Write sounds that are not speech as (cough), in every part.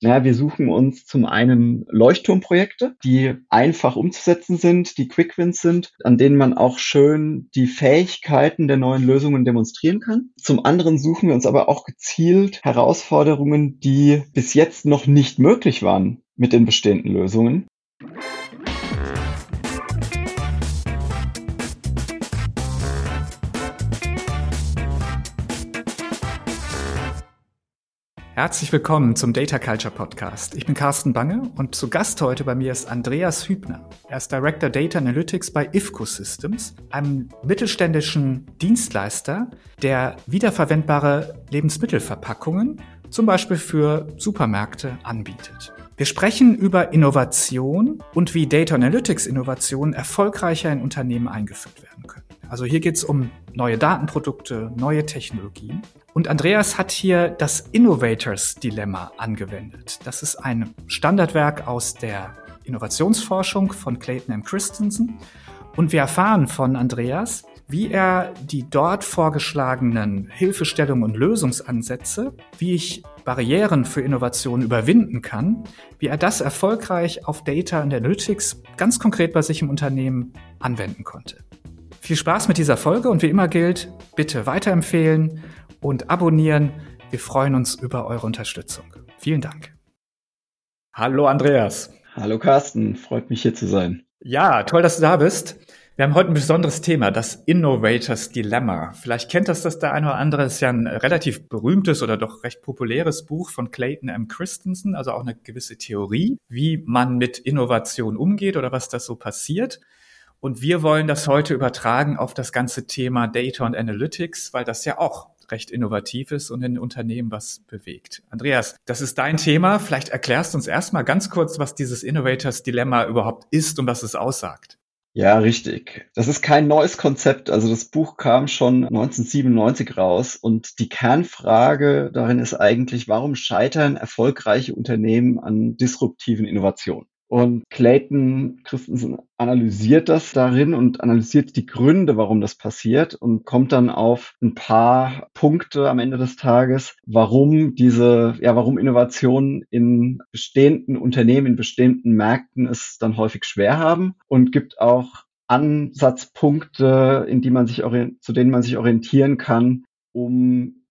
Naja, wir suchen uns zum einen Leuchtturmprojekte, die einfach umzusetzen sind, die Quick Wins sind, an denen man auch schön die Fähigkeiten der neuen Lösungen demonstrieren kann. Zum anderen suchen wir uns aber auch gezielt Herausforderungen, die bis jetzt noch nicht möglich waren mit den bestehenden Lösungen. Herzlich willkommen zum Data Culture Podcast. Ich bin Carsten Bange und zu Gast heute bei mir ist Andreas Hübner. Er ist Director Data Analytics bei IFCO Systems, einem mittelständischen Dienstleister, der wiederverwendbare Lebensmittelverpackungen zum Beispiel für Supermärkte anbietet. Wir sprechen über Innovation und wie Data Analytics Innovationen erfolgreicher in Unternehmen eingeführt werden. Also hier geht es um neue Datenprodukte, neue Technologien. Und Andreas hat hier das Innovators Dilemma angewendet. Das ist ein Standardwerk aus der Innovationsforschung von Clayton M. Christensen. Und wir erfahren von Andreas, wie er die dort vorgeschlagenen Hilfestellungen und Lösungsansätze, wie ich Barrieren für Innovation überwinden kann, wie er das erfolgreich auf Data Analytics ganz konkret bei sich im Unternehmen anwenden konnte. Viel Spaß mit dieser Folge und wie immer gilt, bitte weiterempfehlen und abonnieren. Wir freuen uns über eure Unterstützung. Vielen Dank. Hallo Andreas. Hallo Carsten, freut mich hier zu sein. Ja, toll, dass du da bist. Wir haben heute ein besonderes Thema, das Innovators Dilemma. Vielleicht kennt das das der eine oder andere. Das ist ja ein relativ berühmtes oder doch recht populäres Buch von Clayton M. Christensen, also auch eine gewisse Theorie, wie man mit Innovation umgeht oder was das so passiert. Und wir wollen das heute übertragen auf das ganze Thema Data und Analytics, weil das ja auch recht innovativ ist und in Unternehmen was bewegt. Andreas, das ist dein Thema. Vielleicht erklärst du uns erstmal ganz kurz, was dieses Innovators Dilemma überhaupt ist und was es aussagt. Ja, richtig. Das ist kein neues Konzept. Also das Buch kam schon 1997 raus und die Kernfrage darin ist eigentlich, warum scheitern erfolgreiche Unternehmen an disruptiven Innovationen? Und Clayton Christensen analysiert das darin und analysiert die Gründe, warum das passiert und kommt dann auf ein paar Punkte am Ende des Tages, warum diese, ja, warum Innovationen in bestehenden Unternehmen, in bestehenden Märkten es dann häufig schwer haben und gibt auch Ansatzpunkte, in die man sich zu denen man sich orientieren kann, um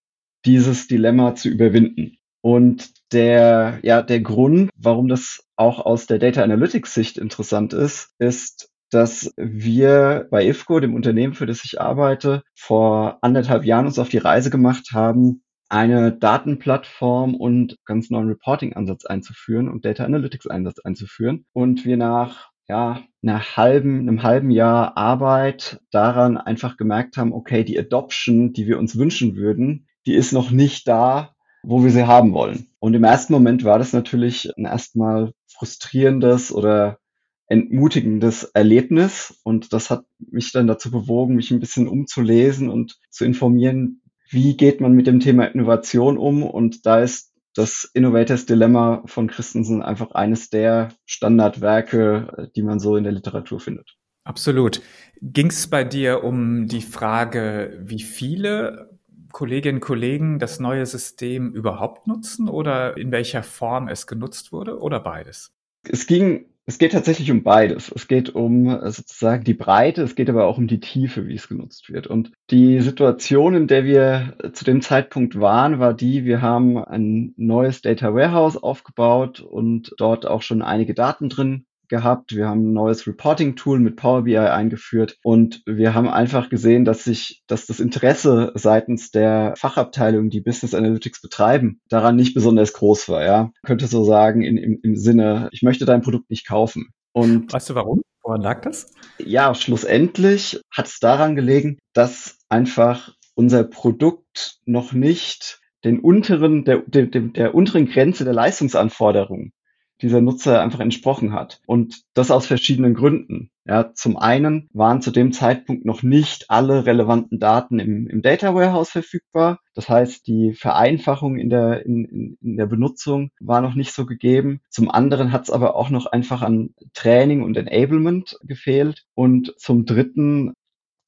dieses Dilemma zu überwinden. Und der, ja, der Grund, warum das auch aus der Data Analytics Sicht interessant ist, ist, dass wir bei IFCO, dem Unternehmen, für das ich arbeite, vor anderthalb Jahren uns auf die Reise gemacht haben, eine Datenplattform und ganz neuen Reporting-Ansatz einzuführen und Data Analytics-Einsatz einzuführen. Und wir nach ja, einer halben, einem halben Jahr Arbeit daran einfach gemerkt haben, okay, die Adoption, die wir uns wünschen würden, die ist noch nicht da, wo wir sie haben wollen. Und im ersten Moment war das natürlich ein erstmal frustrierendes oder entmutigendes Erlebnis. Und das hat mich dann dazu bewogen, mich ein bisschen umzulesen und zu informieren, wie geht man mit dem Thema Innovation um. Und da ist das Innovators Dilemma von Christensen einfach eines der Standardwerke, die man so in der Literatur findet. Absolut. Ging es bei dir um die Frage, wie viele Kolleginnen und Kollegen das neue System überhaupt nutzen oder in welcher Form es genutzt wurde oder beides? Es ging es geht tatsächlich um beides. Es geht um äh, sozusagen die Breite, es geht aber auch um die Tiefe, wie es genutzt wird. Und die Situation, in der wir zu dem Zeitpunkt waren, war die, wir haben ein neues Data Warehouse aufgebaut und dort auch schon einige Daten drin gehabt. Wir haben ein neues Reporting-Tool mit Power BI eingeführt und wir haben einfach gesehen, dass sich, dass das Interesse seitens der Fachabteilungen, die Business Analytics betreiben, daran nicht besonders groß war. Ja, könnte so sagen in, im, im Sinne, ich möchte dein Produkt nicht kaufen. Und weißt du warum? Woran lag das? Ja, schlussendlich hat es daran gelegen, dass einfach unser Produkt noch nicht den unteren, der, der, der unteren Grenze der Leistungsanforderungen dieser Nutzer einfach entsprochen hat. Und das aus verschiedenen Gründen. Ja, zum einen waren zu dem Zeitpunkt noch nicht alle relevanten Daten im, im Data Warehouse verfügbar. Das heißt, die Vereinfachung in der, in, in, der Benutzung war noch nicht so gegeben. Zum anderen hat es aber auch noch einfach an Training und Enablement gefehlt. Und zum dritten,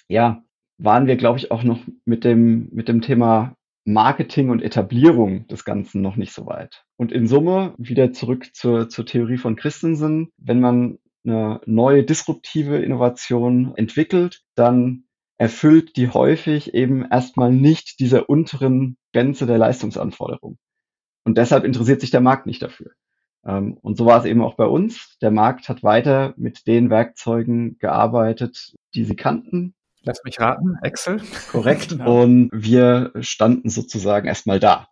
ja, waren wir, glaube ich, auch noch mit dem, mit dem Thema Marketing und Etablierung des Ganzen noch nicht so weit. Und in Summe, wieder zurück zur, zur Theorie von Christensen, wenn man eine neue disruptive Innovation entwickelt, dann erfüllt die häufig eben erstmal nicht dieser unteren Grenze der Leistungsanforderung. Und deshalb interessiert sich der Markt nicht dafür. Ähm, und so war es eben auch bei uns. Der Markt hat weiter mit den Werkzeugen gearbeitet, die sie kannten. Lass mich raten, Excel. Korrekt. (laughs) genau. Und wir standen sozusagen erstmal da.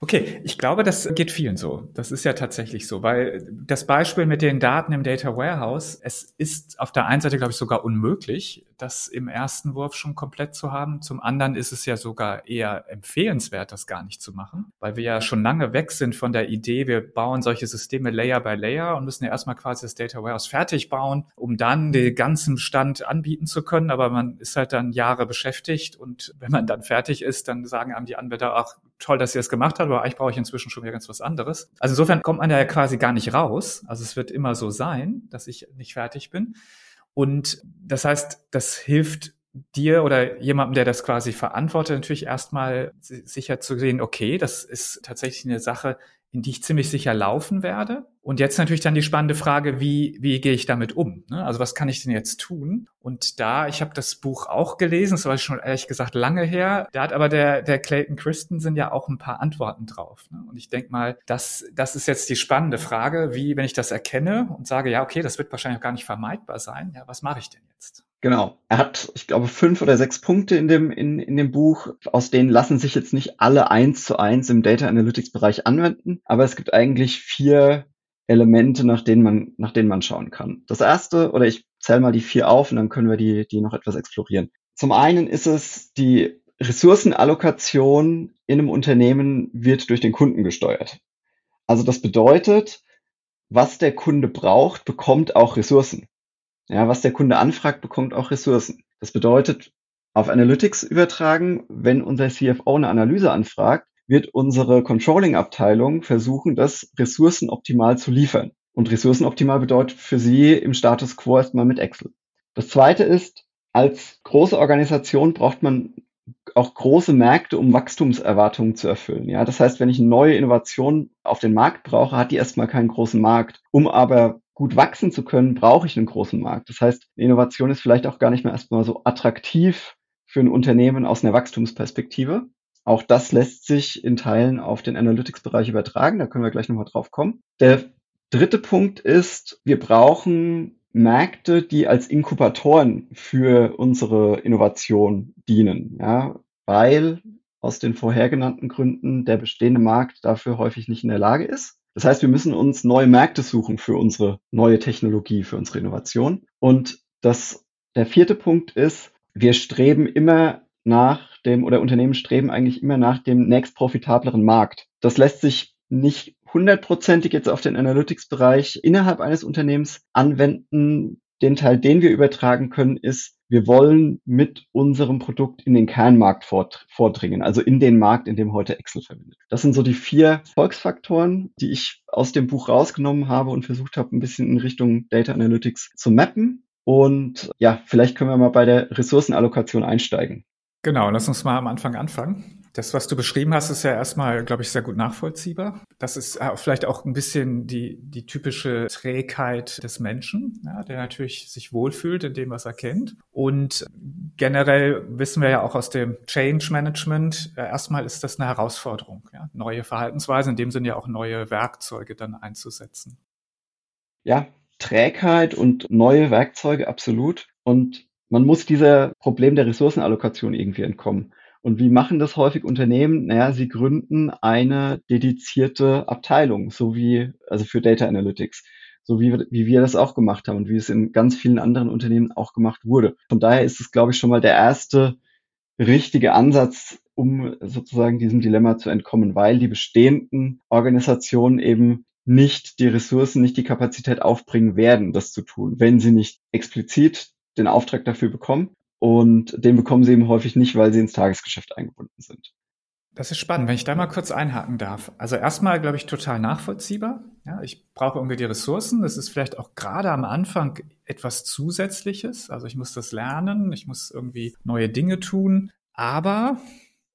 Okay, ich glaube, das geht vielen so. Das ist ja tatsächlich so, weil das Beispiel mit den Daten im Data Warehouse, es ist auf der einen Seite, glaube ich, sogar unmöglich, das im ersten Wurf schon komplett zu haben. Zum anderen ist es ja sogar eher empfehlenswert, das gar nicht zu machen, weil wir ja schon lange weg sind von der Idee, wir bauen solche Systeme Layer by Layer und müssen ja erstmal quasi das Data Warehouse fertig bauen, um dann den ganzen Stand anbieten zu können. Aber man ist halt dann Jahre beschäftigt und wenn man dann fertig ist, dann sagen einem die Anbieter, ach, toll, dass ihr das gemacht habt, aber eigentlich brauche ich inzwischen schon wieder ganz was anderes. Also insofern kommt man ja quasi gar nicht raus. Also es wird immer so sein, dass ich nicht fertig bin. Und das heißt, das hilft dir oder jemandem, der das quasi verantwortet, natürlich erstmal sicher zu sehen, okay, das ist tatsächlich eine Sache, in die ich ziemlich sicher laufen werde. Und jetzt natürlich dann die spannende Frage, wie, wie gehe ich damit um? Ne? Also was kann ich denn jetzt tun? Und da, ich habe das Buch auch gelesen, das war schon ehrlich gesagt lange her. Da hat aber der, der Clayton Christensen ja auch ein paar Antworten drauf. Ne? Und ich denke mal, das, das ist jetzt die spannende Frage, wie, wenn ich das erkenne und sage, ja, okay, das wird wahrscheinlich auch gar nicht vermeidbar sein, ja, was mache ich denn jetzt? Genau. Er hat, ich glaube, fünf oder sechs Punkte in dem, in, in dem Buch. Aus denen lassen sich jetzt nicht alle eins zu eins im Data Analytics Bereich anwenden. Aber es gibt eigentlich vier Elemente, nach denen man, nach denen man schauen kann. Das erste, oder ich zähle mal die vier auf und dann können wir die, die noch etwas explorieren. Zum einen ist es die Ressourcenallokation in einem Unternehmen wird durch den Kunden gesteuert. Also das bedeutet, was der Kunde braucht, bekommt auch Ressourcen. Ja, was der Kunde anfragt, bekommt auch Ressourcen. Das bedeutet, auf Analytics übertragen, wenn unser CFO eine Analyse anfragt, wird unsere Controlling-Abteilung versuchen, das ressourcenoptimal zu liefern. Und ressourcenoptimal bedeutet für Sie im Status quo erstmal mit Excel. Das zweite ist, als große Organisation braucht man auch große Märkte, um Wachstumserwartungen zu erfüllen. Ja, das heißt, wenn ich eine neue Innovation auf den Markt brauche, hat die erstmal keinen großen Markt. Um aber gut wachsen zu können, brauche ich einen großen Markt. Das heißt, Innovation ist vielleicht auch gar nicht mehr erstmal so attraktiv für ein Unternehmen aus einer Wachstumsperspektive. Auch das lässt sich in Teilen auf den Analytics-Bereich übertragen. Da können wir gleich nochmal drauf kommen. Der dritte Punkt ist, wir brauchen Märkte, die als Inkubatoren für unsere Innovation dienen. Ja, weil aus den vorhergenannten Gründen der bestehende Markt dafür häufig nicht in der Lage ist. Das heißt, wir müssen uns neue Märkte suchen für unsere neue Technologie, für unsere Innovation. Und das, der vierte Punkt ist, wir streben immer nach dem, oder Unternehmen streben eigentlich immer nach dem nächst profitableren Markt. Das lässt sich nicht hundertprozentig jetzt auf den Analytics-Bereich innerhalb eines Unternehmens anwenden. Den Teil, den wir übertragen können, ist, wir wollen mit unserem Produkt in den Kernmarkt vordringen, also in den Markt, in dem heute Excel verwendet. Das sind so die vier Volksfaktoren, die ich aus dem Buch rausgenommen habe und versucht habe, ein bisschen in Richtung Data Analytics zu mappen. Und ja, vielleicht können wir mal bei der Ressourcenallokation einsteigen. Genau, lass uns mal am Anfang anfangen. Das, was du beschrieben hast, ist ja erstmal, glaube ich, sehr gut nachvollziehbar. Das ist äh, vielleicht auch ein bisschen die, die typische Trägheit des Menschen, ja, der natürlich sich wohlfühlt in dem, was er kennt. Und generell wissen wir ja auch aus dem Change Management, äh, erstmal ist das eine Herausforderung, ja, neue Verhaltensweisen, in dem Sinne ja auch neue Werkzeuge dann einzusetzen. Ja, Trägheit und neue Werkzeuge, absolut. Und man muss dieser Problem der Ressourcenallokation irgendwie entkommen. Und wie machen das häufig Unternehmen? Naja, sie gründen eine dedizierte Abteilung, so wie, also für Data Analytics, so wie, wie wir das auch gemacht haben und wie es in ganz vielen anderen Unternehmen auch gemacht wurde. Von daher ist es, glaube ich, schon mal der erste richtige Ansatz, um sozusagen diesem Dilemma zu entkommen, weil die bestehenden Organisationen eben nicht die Ressourcen, nicht die Kapazität aufbringen werden, das zu tun, wenn sie nicht explizit den Auftrag dafür bekommen und den bekommen sie eben häufig nicht, weil sie ins Tagesgeschäft eingebunden sind. Das ist spannend, wenn ich da mal kurz einhaken darf. Also erstmal, glaube ich, total nachvollziehbar. Ja, ich brauche irgendwie die Ressourcen. Das ist vielleicht auch gerade am Anfang etwas Zusätzliches. Also ich muss das lernen, ich muss irgendwie neue Dinge tun. Aber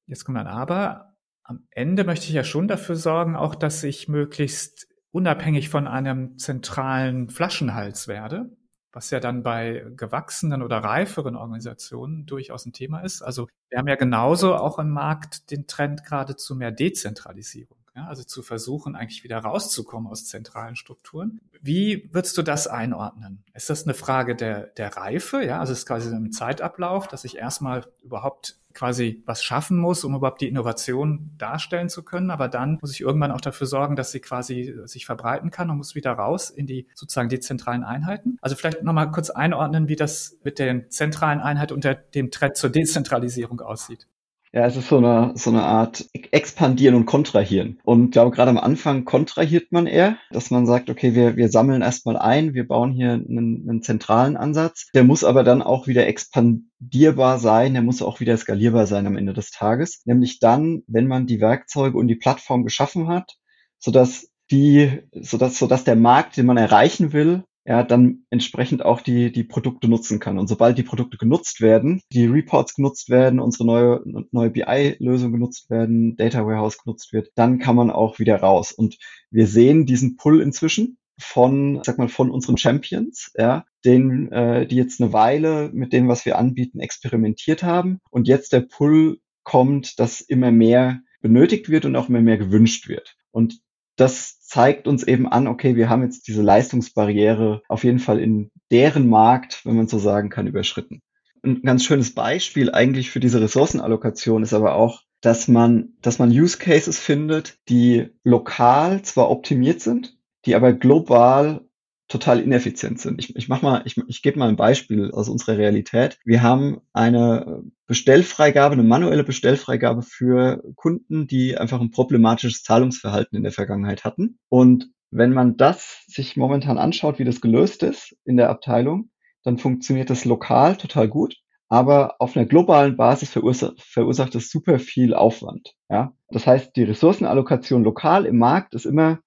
Jetzt kommt ein Aber. Am Ende möchte ich ja schon dafür sorgen, auch dass ich möglichst unabhängig von einem zentralen Flaschenhals werde was ja dann bei gewachsenen oder reiferen Organisationen durchaus ein Thema ist. Also wir haben ja genauso auch im Markt den Trend gerade zu mehr Dezentralisierung. Ja, also zu versuchen, eigentlich wieder rauszukommen aus zentralen Strukturen. Wie würdest du das einordnen? Ist das eine Frage der, der Reife? Ja, also es ist quasi ein Zeitablauf, dass ich erstmal überhaupt quasi was schaffen muss, um überhaupt die Innovation darstellen zu können. Aber dann muss ich irgendwann auch dafür sorgen, dass sie quasi sich verbreiten kann und muss wieder raus in die sozusagen die zentralen Einheiten. Also vielleicht nochmal kurz einordnen, wie das mit den zentralen Einheiten unter dem Trend zur Dezentralisierung aussieht. Ja, es ist so eine, so eine Art Expandieren und Kontrahieren. Und ich glaube, gerade am Anfang kontrahiert man eher, dass man sagt, okay, wir, wir sammeln erstmal ein, wir bauen hier einen, einen zentralen Ansatz. Der muss aber dann auch wieder expandierbar sein, der muss auch wieder skalierbar sein am Ende des Tages. Nämlich dann, wenn man die Werkzeuge und die Plattform geschaffen hat, sodass die, sodass, sodass der Markt, den man erreichen will, ja, dann entsprechend auch die, die Produkte nutzen kann. Und sobald die Produkte genutzt werden, die Reports genutzt werden, unsere neue, neue BI-Lösung genutzt werden, Data Warehouse genutzt wird, dann kann man auch wieder raus. Und wir sehen diesen Pull inzwischen von, sag mal, von unseren Champions, ja, den, äh, die jetzt eine Weile mit dem, was wir anbieten, experimentiert haben. Und jetzt der Pull kommt, dass immer mehr benötigt wird und auch immer mehr gewünscht wird. Und das zeigt uns eben an, okay, wir haben jetzt diese Leistungsbarriere auf jeden Fall in deren Markt, wenn man so sagen kann, überschritten. Ein ganz schönes Beispiel eigentlich für diese Ressourcenallokation ist aber auch, dass man, dass man Use Cases findet, die lokal zwar optimiert sind, die aber global total ineffizient sind. Ich, ich mach mal, ich, ich gebe mal ein Beispiel aus unserer Realität. Wir haben eine Bestellfreigabe, eine manuelle Bestellfreigabe für Kunden, die einfach ein problematisches Zahlungsverhalten in der Vergangenheit hatten. Und wenn man das sich momentan anschaut, wie das gelöst ist in der Abteilung, dann funktioniert das lokal total gut. Aber auf einer globalen Basis verursacht, verursacht es super viel Aufwand. Ja? Das heißt, die Ressourcenallokation lokal im Markt ist immer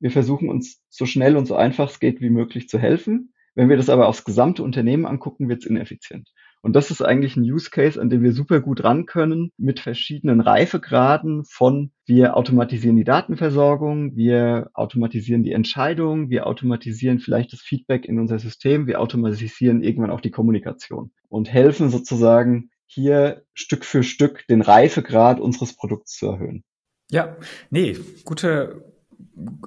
wir versuchen uns so schnell und so einfach es geht wie möglich zu helfen. Wenn wir das aber aufs gesamte Unternehmen angucken, wird es ineffizient. Und das ist eigentlich ein Use Case, an dem wir super gut ran können mit verschiedenen Reifegraden von wir automatisieren die Datenversorgung, wir automatisieren die Entscheidung, wir automatisieren vielleicht das Feedback in unser System, wir automatisieren irgendwann auch die Kommunikation und helfen sozusagen hier Stück für Stück den Reifegrad unseres Produkts zu erhöhen. Ja, nee, gute,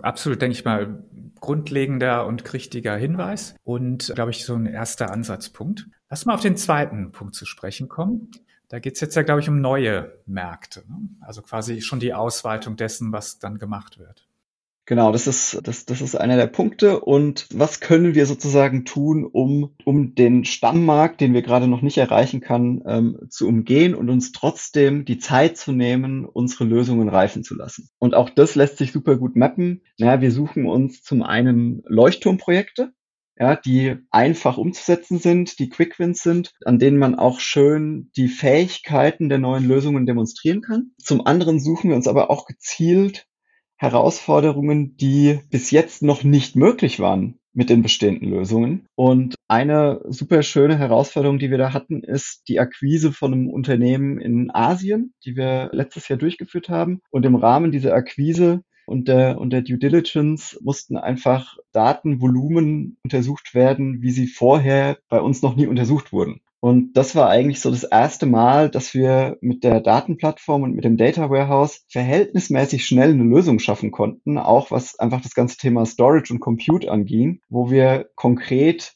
absolut, denke ich mal, grundlegender und richtiger Hinweis und, glaube ich, so ein erster Ansatzpunkt. Lass mal auf den zweiten Punkt zu sprechen kommen. Da geht es jetzt ja, glaube ich, um neue Märkte. Ne? Also quasi schon die Ausweitung dessen, was dann gemacht wird. Genau, das ist, das, das ist einer der Punkte. Und was können wir sozusagen tun, um, um den Stammmarkt, den wir gerade noch nicht erreichen kann, ähm, zu umgehen und uns trotzdem die Zeit zu nehmen, unsere Lösungen reifen zu lassen? Und auch das lässt sich super gut mappen. Naja, wir suchen uns zum einen Leuchtturmprojekte, ja, die einfach umzusetzen sind, die Quick Wins sind, an denen man auch schön die Fähigkeiten der neuen Lösungen demonstrieren kann. Zum anderen suchen wir uns aber auch gezielt Herausforderungen, die bis jetzt noch nicht möglich waren mit den bestehenden Lösungen. Und eine super schöne Herausforderung, die wir da hatten, ist die Akquise von einem Unternehmen in Asien, die wir letztes Jahr durchgeführt haben. Und im Rahmen dieser Akquise und der, und der Due Diligence mussten einfach Datenvolumen untersucht werden, wie sie vorher bei uns noch nie untersucht wurden. Und das war eigentlich so das erste Mal, dass wir mit der Datenplattform und mit dem Data Warehouse verhältnismäßig schnell eine Lösung schaffen konnten, auch was einfach das ganze Thema Storage und Compute anging, wo wir konkret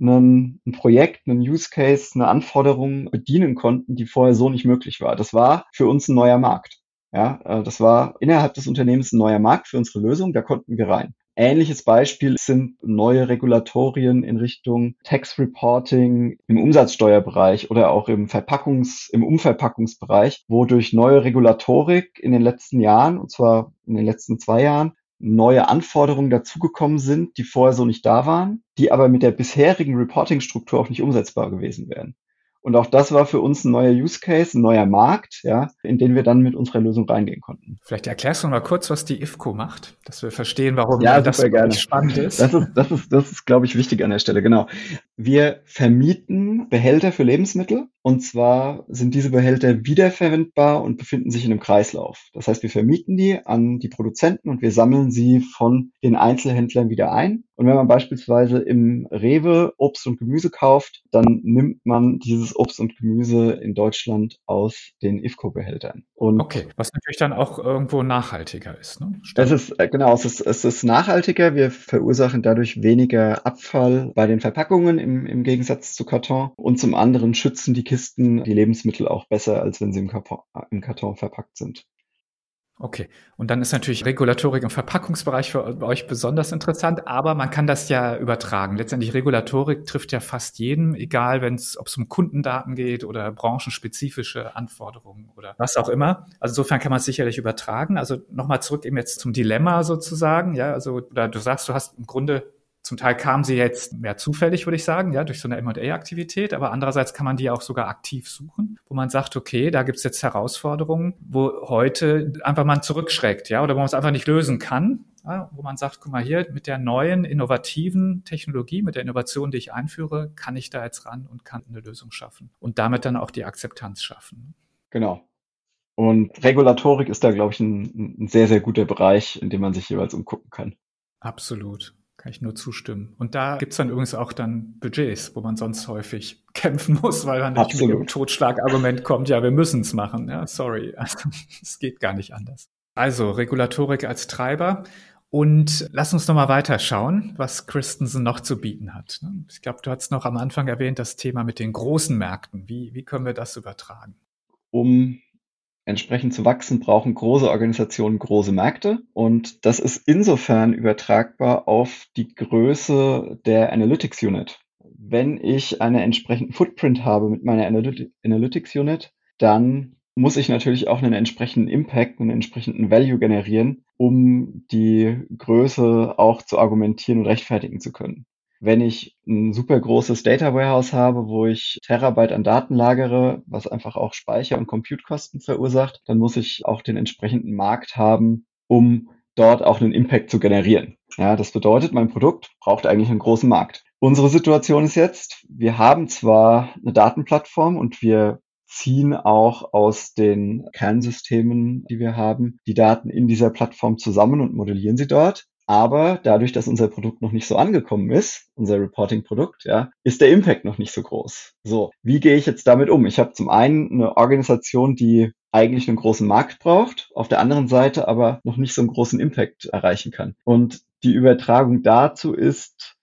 einen, ein Projekt, einen Use Case, eine Anforderung bedienen konnten, die vorher so nicht möglich war. Das war für uns ein neuer Markt. Ja, äh, das war innerhalb des Unternehmens ein neuer Markt für unsere Lösung, da konnten wir rein. Ähnliches Beispiel sind neue Regulatorien in Richtung Tax Reporting im Umsatzsteuerbereich oder auch im Verpackungs-, im Umverpackungsbereich, wo durch neue Regulatorik in den letzten Jahren, und zwar in den letzten zwei Jahren, neue Anforderungen dazugekommen sind, die vorher so nicht da waren, die aber mit der bisherigen Reporting-Struktur auch nicht umsetzbar gewesen wären. Und auch das war für uns ein neuer Use Case, ein neuer Markt, ja, in den wir dann mit unserer Lösung reingehen konnten. Vielleicht erklärst du mal kurz, was die IFCO macht, dass wir verstehen, warum ja, das gerne. spannend ist. Das ist, das ist, das ist, glaube ich, wichtig an der Stelle, genau. Wir vermieten Behälter für Lebensmittel Und zwar sind diese Behälter wiederverwendbar und befinden sich in einem Kreislauf. Das heißt, wir vermieten die an die Produzenten und wir sammeln sie von den Einzelhändlern wieder ein. Und wenn man beispielsweise im Rewe Obst und Gemüse kauft, dann nimmt man dieses Obst und Gemüse in Deutschland aus den IFCO-Behältern. okay, was natürlich dann auch irgendwo nachhaltiger ist. Ne? Es ist äh, genau, es ist, es ist nachhaltiger. Wir verursachen dadurch weniger Abfall bei den Verpackungen im, im Gegensatz zu Karton. Und zum anderen schützen die Kisten die Lebensmittel auch besser, als wenn sie im Karton, im Karton verpackt sind. Okay, und dann ist natürlich Regulatorik im Verpackungsbereich für euch besonders interessant, aber man kann das ja übertragen. Letztendlich Regulatorik trifft ja fast jeden, egal ob es um Kundendaten geht oder branchenspezifische Anforderungen oder was auch immer. Also insofern kann man es sicherlich übertragen. Also nochmal zurück eben jetzt zum Dilemma sozusagen. Ja, also oder du sagst, du hast im Grunde zum Teil kam sie jetzt mehr zufällig, würde ich sagen, ja, durch so eine M&A-Aktivität, aber andererseits kann man die auch sogar aktiv suchen, wo man sagt, okay, da gibt's jetzt Herausforderungen, wo heute einfach man zurückschreckt, ja, oder wo man es einfach nicht lösen kann, ja, wo man sagt, guck mal hier, mit der neuen, innovativen Technologie, mit der Innovation, die ich einführe, kann ich da jetzt ran und kann eine Lösung schaffen und damit dann auch die Akzeptanz schaffen. Genau. Und Regulatorik ist da, glaube ich, ein, ein sehr, sehr guter Bereich, in dem man sich jeweils umgucken kann. Absolut. Kann ich nur zustimmen. Und da gibt's dann übrigens auch dann Budgets, wo man sonst häufig (laughs) kämpfen muss, weil man nicht mit dem Totschlagargument kommt, ja, wir müssen's machen. Ja, sorry. (laughs) Also, es geht gar nicht anders. Also, Regulatorik als Treiber. Und lass uns nochmal weiterschauen, was Christensen noch zu bieten hat. Ich glaube, du hast noch am Anfang erwähnt, das Thema mit den großen Märkten. Wie, wie können wir das übertragen? Um entsprechend zu wachsen, brauchen große Organisationen große Märkte. Und das ist insofern übertragbar auf die Größe der Analytics Unit. Wenn ich einen entsprechenden Footprint habe mit meiner Analytics Unit, dann muss ich natürlich auch einen entsprechenden Impact, einen entsprechenden Value generieren, um die Größe auch zu argumentieren und rechtfertigen zu können. Wenn ich ein super großes Data Warehouse habe, wo ich Terabyte an Daten lagere, was einfach auch Speicher- und Compute-Kosten verursacht, dann muss ich auch den entsprechenden Markt haben, um dort auch einen Impact zu generieren. Ja, das bedeutet, mein Produkt braucht eigentlich einen großen Markt. Unsere Situation ist jetzt, wir haben zwar eine Datenplattform und wir ziehen auch aus den Kernsystemen, die wir haben, die Daten in dieser Plattform zusammen und modellieren sie dort. Aber dadurch, dass unser Produkt noch nicht so angekommen ist, unser Reporting-Produkt, ja, ist der Impact noch nicht so groß. So, wie gehe ich jetzt damit um? Ich habe zum einen eine Organisation, die eigentlich einen großen Markt braucht, auf der anderen Seite aber noch nicht so einen großen Impact erreichen kann. Und die Übertragung dazu ist,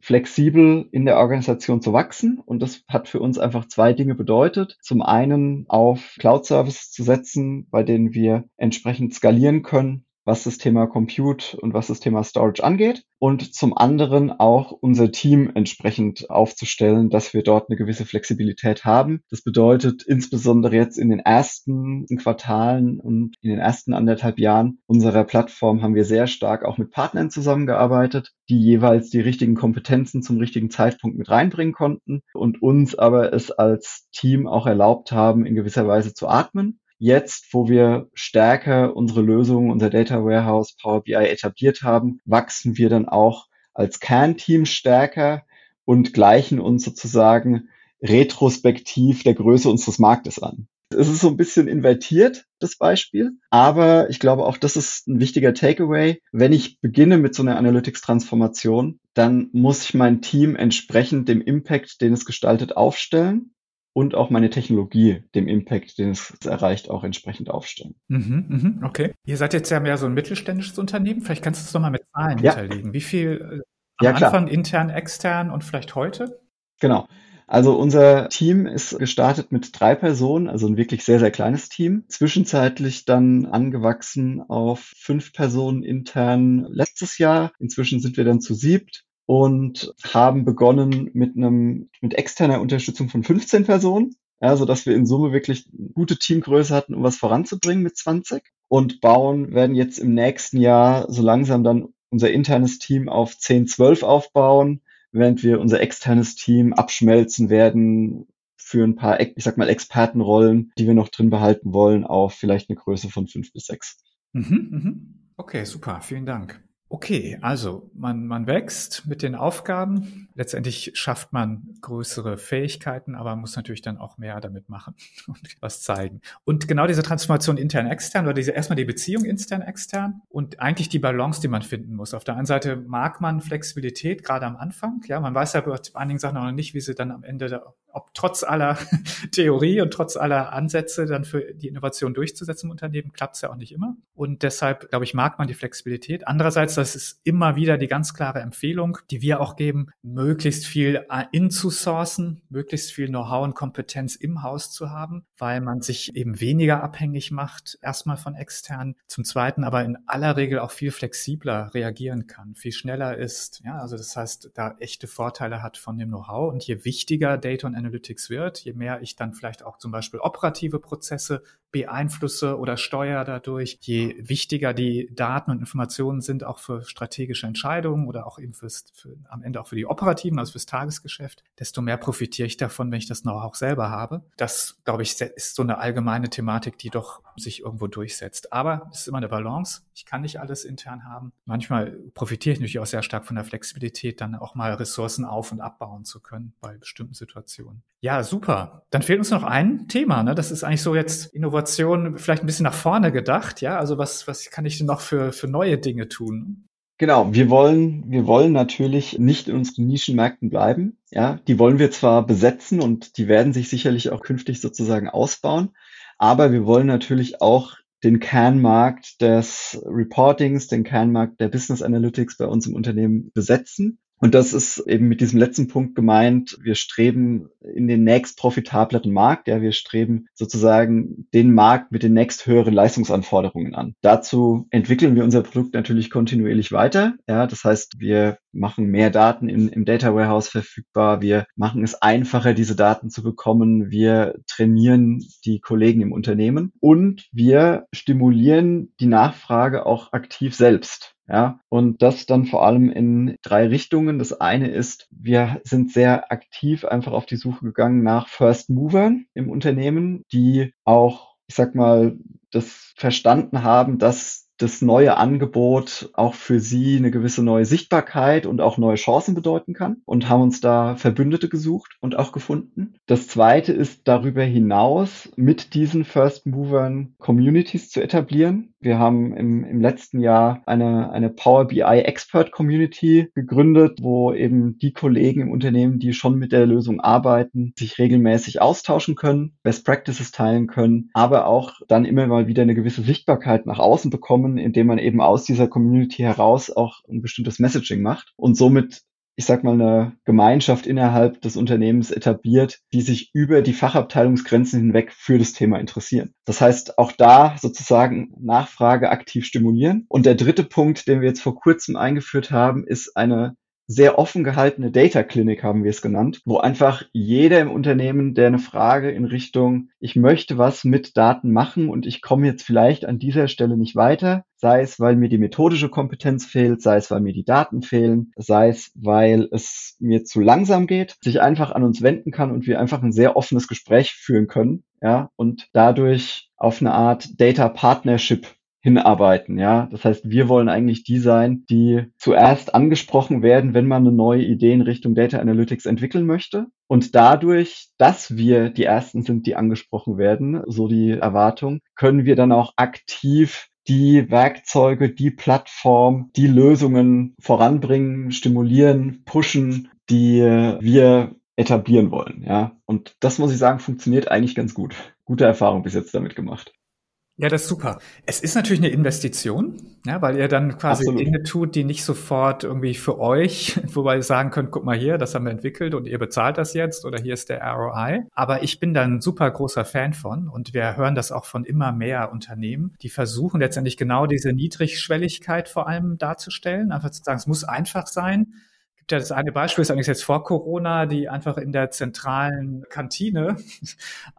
flexibel in der Organisation zu wachsen. Und das hat für uns einfach zwei Dinge bedeutet. Zum einen auf Cloud-Services zu setzen, bei denen wir entsprechend skalieren können was das Thema Compute und was das Thema Storage angeht und zum anderen auch unser Team entsprechend aufzustellen, dass wir dort eine gewisse Flexibilität haben. Das bedeutet insbesondere jetzt in den ersten Quartalen und in den ersten anderthalb Jahren unserer Plattform haben wir sehr stark auch mit Partnern zusammengearbeitet, die jeweils die richtigen Kompetenzen zum richtigen Zeitpunkt mit reinbringen konnten und uns aber es als Team auch erlaubt haben, in gewisser Weise zu atmen Jetzt, wo wir stärker unsere Lösung, unser Data Warehouse, Power BI etabliert haben, wachsen wir dann auch als Kernteam stärker und gleichen uns sozusagen retrospektiv der Größe unseres Marktes an. Es ist so ein bisschen invertiert, das Beispiel, aber ich glaube auch, das ist ein wichtiger Takeaway. Wenn ich beginne mit so einer Analytics-Transformation, dann muss ich mein Team entsprechend dem Impact, den es gestaltet, aufstellen und auch meine Technologie dem Impact, den es erreicht, auch entsprechend aufstellen. Mhm, mhm, okay. Ihr seid jetzt ja mehr so ein mittelständisches Unternehmen. Vielleicht kannst du es nochmal mit Zahlen ja. hinterlegen. Wie viel äh, am ja, Anfang intern, extern und vielleicht heute? Genau. Also unser Team ist gestartet mit drei Personen, also ein wirklich sehr, sehr kleines Team. Zwischenzeitlich dann angewachsen auf fünf Personen intern letztes Jahr. Inzwischen sind wir dann zu siebt und haben begonnen mit einem mit externer Unterstützung von 15 Personen, ja, so dass wir in Summe wirklich gute Teamgröße hatten, um was voranzubringen mit 20 und bauen werden jetzt im nächsten Jahr so langsam dann unser internes Team auf 10, 12 aufbauen, während wir unser externes Team abschmelzen werden für ein paar, ich sag mal, Expertenrollen, die wir noch drin behalten wollen, auf vielleicht eine Größe von fünf bis sechs. Mhm, mhm. Okay, super, vielen Dank. Okay, also man, man wächst mit den Aufgaben. Letztendlich schafft man größere Fähigkeiten, aber muss natürlich dann auch mehr damit machen (laughs) und was zeigen. Und genau diese Transformation intern-extern oder diese erstmal die Beziehung intern-extern und eigentlich die Balance, die man finden muss. Auf der einen Seite mag man Flexibilität, gerade am Anfang. Ja, man weiß ja bei einigen Sachen noch nicht, wie sie dann am Ende da ob trotz aller (laughs) Theorie und trotz aller Ansätze dann für die Innovation durchzusetzen im Unternehmen, klappt es ja auch nicht immer. Und deshalb, glaube ich, mag man die Flexibilität. Andererseits, das ist immer wieder die ganz klare Empfehlung, die wir auch geben, möglichst viel in zu sourcen, möglichst viel Know-how und Kompetenz im Haus zu haben, weil man sich eben weniger abhängig macht, erstmal von extern, zum Zweiten aber in aller Regel auch viel flexibler reagieren kann, viel schneller ist. Ja, also das heißt, da echte Vorteile hat von dem Know-how. Und je wichtiger Data und Analytics wird, je mehr ich dann vielleicht auch zum Beispiel operative Prozesse beeinflusse oder steuere dadurch, je wichtiger die Daten und Informationen sind auch für strategische Entscheidungen oder auch eben fürs, für, am Ende auch für die operativen, also fürs Tagesgeschäft, desto mehr profitiere ich davon, wenn ich das Know-how auch selber habe. Das, glaube ich, ist so eine allgemeine Thematik, die doch sich irgendwo durchsetzt. Aber es ist immer eine Balance. Ich kann nicht alles intern haben. Manchmal profitiere ich natürlich auch sehr stark von der Flexibilität, dann auch mal Ressourcen auf- und abbauen zu können bei bestimmten Situationen. Ja, super. Dann fehlt uns noch ein Thema. Ne? Das ist eigentlich so jetzt Innovation vielleicht ein bisschen nach vorne gedacht. Ja, also was, was kann ich denn noch für, für neue Dinge tun? Genau, wir wollen, wir wollen natürlich nicht in unseren Nischenmärkten bleiben. Ja, die wollen wir zwar besetzen und die werden sich sicherlich auch künftig sozusagen ausbauen, aber wir wollen natürlich auch den Kernmarkt des Reportings, den Kernmarkt der Business Analytics bei uns im Unternehmen besetzen. Und das ist eben mit diesem letzten Punkt gemeint. Wir streben in den nächst profitableren Markt. Ja, wir streben sozusagen den Markt mit den nächst höheren Leistungsanforderungen an. Dazu entwickeln wir unser Produkt natürlich kontinuierlich weiter. Ja, das heißt, wir machen mehr Daten in, im Data Warehouse verfügbar. Wir machen es einfacher, diese Daten zu bekommen. Wir trainieren die Kollegen im Unternehmen und wir stimulieren die Nachfrage auch aktiv selbst. Ja, und das dann vor allem in drei Richtungen. Das eine ist, wir sind sehr aktiv einfach auf die Suche gegangen nach First Movern im Unternehmen, die auch, ich sag mal, das verstanden haben, dass das neue Angebot auch für sie eine gewisse neue Sichtbarkeit und auch neue Chancen bedeuten kann und haben uns da Verbündete gesucht und auch gefunden. Das zweite ist darüber hinaus mit diesen First Movern Communities zu etablieren. Wir haben im, im letzten Jahr eine, eine Power BI Expert Community gegründet, wo eben die Kollegen im Unternehmen, die schon mit der Lösung arbeiten, sich regelmäßig austauschen können, Best Practices teilen können, aber auch dann immer mal wieder eine gewisse Sichtbarkeit nach außen bekommen können, indem man eben aus dieser Community heraus auch ein bestimmtes Messaging macht und somit ich sag mal, eine Gemeinschaft innerhalb des Unternehmens etabliert, die sich über die Fachabteilungsgrenzen hinweg für das Thema interessieren. Das heißt, auch da sozusagen Nachfrage aktiv stimulieren. Und der dritte Punkt, den wir jetzt vor kurzem eingeführt haben, ist eine sehr offen gehaltene Data Clinic haben wir es genannt, wo einfach jeder im Unternehmen, der eine Frage in Richtung, ich möchte was mit Daten machen und ich komme jetzt vielleicht an dieser Stelle nicht weiter, sei es, weil mir die methodische Kompetenz fehlt, sei es, weil mir die Daten fehlen, sei es, weil es mir zu langsam geht, sich einfach an uns wenden kann und wir einfach ein sehr offenes Gespräch führen können, ja, und dadurch auf eine Art Data Partnership hinarbeiten, ja. Das heißt, wir wollen eigentlich die sein, die zuerst angesprochen werden, wenn man eine neue Idee in Richtung Data Analytics entwickeln möchte. Und dadurch, dass wir die ersten sind, die angesprochen werden, so die Erwartung, können wir dann auch aktiv die Werkzeuge, die Plattform, die Lösungen voranbringen, stimulieren, pushen, die wir etablieren wollen, ja. Und das muss ich sagen, funktioniert eigentlich ganz gut. Gute Erfahrung bis jetzt damit gemacht. Ja, das ist super. Es ist natürlich eine Investition, ja, weil ihr dann quasi Absolut. Dinge tut, die nicht sofort irgendwie für euch, (laughs) wobei ihr sagen könnt, guck mal hier, das haben wir entwickelt und ihr bezahlt das jetzt oder hier ist der ROI. Aber ich bin da ein super großer Fan von und wir hören das auch von immer mehr Unternehmen, die versuchen letztendlich genau diese Niedrigschwelligkeit vor allem darzustellen, einfach zu sagen, es muss einfach sein das eine Beispiel, ist eigentlich jetzt vor Corona, die einfach in der zentralen Kantine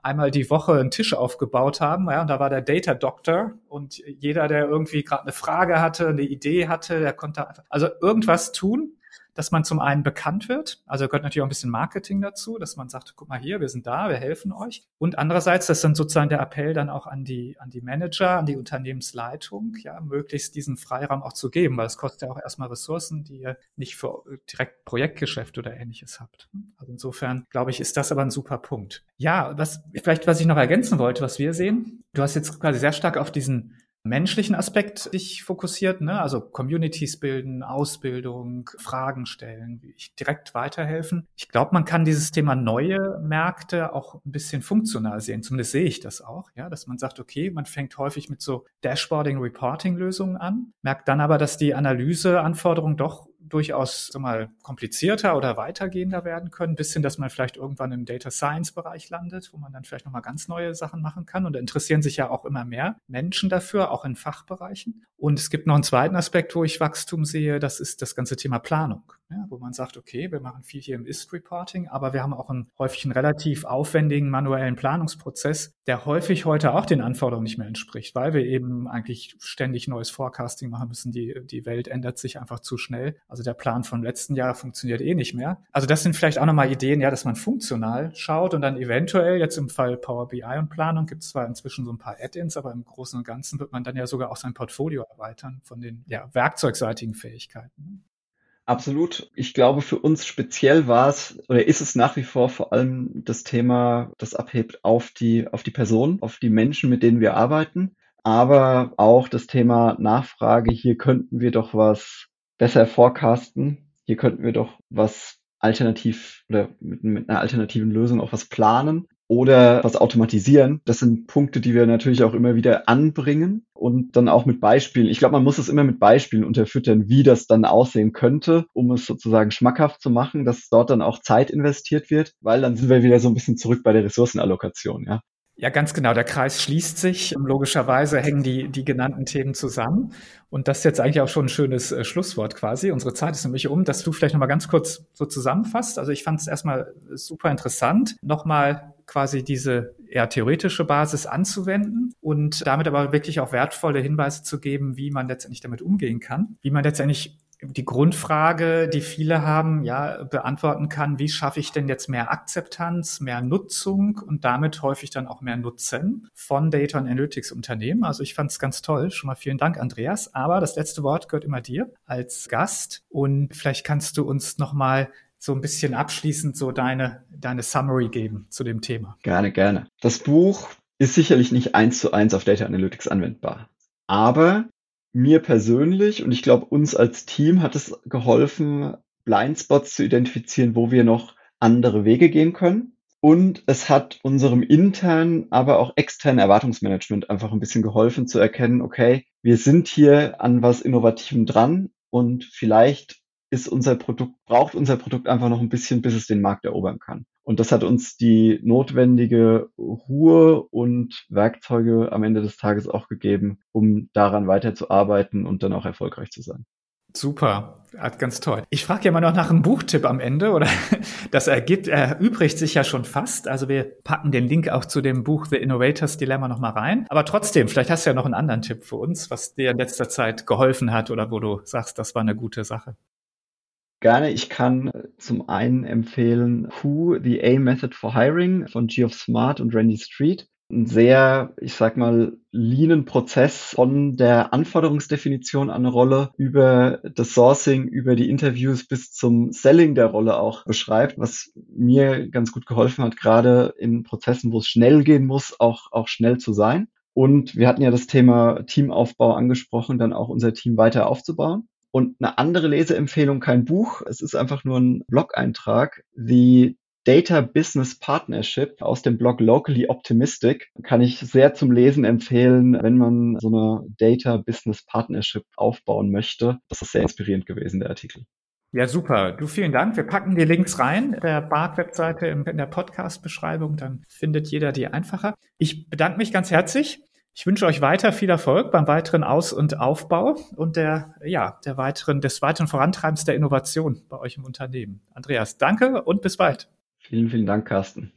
einmal die Woche einen Tisch aufgebaut haben. Ja, und da war der Data Doctor und jeder, der irgendwie gerade eine Frage hatte, eine Idee hatte, der konnte einfach, also irgendwas tun, dass man zum einen bekannt wird, also gehört natürlich auch ein bisschen Marketing dazu, dass man sagt, guck mal hier, wir sind da, wir helfen euch. Und andererseits, das ist dann sozusagen der Appell dann auch an die, an die Manager, an die Unternehmensleitung, ja, möglichst diesen Freiraum auch zu geben, weil es kostet ja auch erstmal Ressourcen, die ihr nicht für direkt Projektgeschäft oder ähnliches habt. Also insofern, glaube ich, ist das aber ein super Punkt. Ja, was, vielleicht, was ich noch ergänzen wollte, was wir sehen, du hast jetzt quasi sehr stark auf diesen menschlichen Aspekt dich fokussiert, ne? also Communities bilden, Ausbildung, Fragen stellen, ich direkt weiterhelfen. Ich glaube, man kann dieses Thema neue Märkte auch ein bisschen funktional sehen. Zumindest sehe ich das auch, ja, dass man sagt, okay, man fängt häufig mit so Dashboarding, Reporting-Lösungen an, merkt dann aber, dass die Analyseanforderungen doch durchaus so mal komplizierter oder weitergehender werden können, bis hin, dass man vielleicht irgendwann im Data Science Bereich landet, wo man dann vielleicht nochmal ganz neue Sachen machen kann. Und da interessieren sich ja auch immer mehr Menschen dafür, auch in Fachbereichen. Und es gibt noch einen zweiten Aspekt, wo ich Wachstum sehe, das ist das ganze Thema Planung, ja, wo man sagt, okay, wir machen viel hier im Ist-Reporting, aber wir haben auch einen häufig einen relativ aufwendigen manuellen Planungsprozess, der häufig heute auch den Anforderungen nicht mehr entspricht, weil wir eben eigentlich ständig neues Forecasting machen müssen. Die, die Welt ändert sich einfach zu schnell. Also der Plan vom letzten Jahr funktioniert eh nicht mehr. Also das sind vielleicht auch nochmal Ideen, ja, dass man funktional schaut und dann eventuell jetzt im Fall Power BI und Planung gibt es zwar inzwischen so ein paar Add-ins, aber im Großen und Ganzen wird man dann ja sogar auch sein Portfolio erweitern von den ja, werkzeugseitigen Fähigkeiten. Absolut. Ich glaube, für uns speziell war es oder ist es nach wie vor vor allem das Thema, das abhebt auf die, auf die Person, auf die Menschen, mit denen wir arbeiten. Aber auch das Thema Nachfrage. Hier könnten wir doch was besser forecasten. Hier könnten wir doch was alternativ oder mit, mit einer alternativen Lösung auch was planen oder was automatisieren. Das sind Punkte, die wir natürlich auch immer wieder anbringen und dann auch mit Beispielen. Ich glaube, man muss es immer mit Beispielen unterfüttern, wie das dann aussehen könnte, um es sozusagen schmackhaft zu machen, dass dort dann auch Zeit investiert wird, weil dann sind wir wieder so ein bisschen zurück bei der Ressourcenallokation, ja. Ja, ganz genau. Der Kreis schließt sich. Logischerweise hängen die, die genannten Themen zusammen. Und das ist jetzt eigentlich auch schon ein schönes äh, Schlusswort quasi. Unsere Zeit ist nämlich um, dass du vielleicht nochmal ganz kurz so zusammenfasst. Also ich fand es erstmal super interessant, nochmal quasi diese eher theoretische Basis anzuwenden und damit aber wirklich auch wertvolle Hinweise zu geben, wie man letztendlich damit umgehen kann, wie man letztendlich die Grundfrage, die viele haben, ja, beantworten kann, wie schaffe ich denn jetzt mehr Akzeptanz, mehr Nutzung und damit häufig dann auch mehr Nutzen von Data Analytics Unternehmen. Also ich fand es ganz toll. Schon mal vielen Dank, Andreas. Aber das letzte Wort gehört immer dir als Gast und vielleicht kannst du uns nochmal so ein bisschen abschließend so deine, deine Summary geben zu dem Thema. Gerne, gerne. Das Buch ist sicherlich nicht eins zu eins auf Data Analytics anwendbar. Aber mir persönlich und ich glaube uns als Team hat es geholfen, Blindspots zu identifizieren, wo wir noch andere Wege gehen können. Und es hat unserem internen, aber auch externen Erwartungsmanagement einfach ein bisschen geholfen zu erkennen, okay, wir sind hier an was Innovativem dran und vielleicht ist unser Produkt, braucht unser Produkt einfach noch ein bisschen, bis es den Markt erobern kann. Und das hat uns die notwendige Ruhe und Werkzeuge am Ende des Tages auch gegeben, um daran weiterzuarbeiten und dann auch erfolgreich zu sein. Super, ganz toll. Ich frage ja immer noch nach einem Buchtipp am Ende oder (laughs) das ergibt, erübrigt sich ja schon fast. Also wir packen den Link auch zu dem Buch The Innovators Dilemma nochmal rein. Aber trotzdem, vielleicht hast du ja noch einen anderen Tipp für uns, was dir in letzter Zeit geholfen hat oder wo du sagst, das war eine gute Sache. Gerne. Ich kann zum einen empfehlen Who, The A-Method for Hiring von Geoff Smart und Randy Street. Ein sehr, ich sag mal, leanen Prozess von der Anforderungsdefinition an eine Rolle über das Sourcing, über die Interviews bis zum Selling der Rolle auch beschreibt, was mir ganz gut geholfen hat, gerade in Prozessen, wo es schnell gehen muss, auch, auch schnell zu sein. Und wir hatten ja das Thema Teamaufbau angesprochen, dann auch unser Team weiter aufzubauen. Und eine andere Leseempfehlung, kein Buch, es ist einfach nur ein Blog-Eintrag. The Data Business Partnership aus dem Blog Locally Optimistic kann ich sehr zum Lesen empfehlen, wenn man so eine Data Business Partnership aufbauen möchte. Das ist sehr inspirierend gewesen, der Artikel. Ja, super. Du, vielen Dank. Wir packen die Links rein, der BART-Webseite in der Podcast-Beschreibung, dann findet jeder die einfacher. Ich bedanke mich ganz herzlich ich wünsche euch weiter viel Erfolg beim weiteren Aus- und Aufbau und der, ja, der weiteren, des weiteren Vorantreibens der Innovation bei euch im Unternehmen. Andreas, danke und bis bald. Vielen, vielen Dank, Carsten.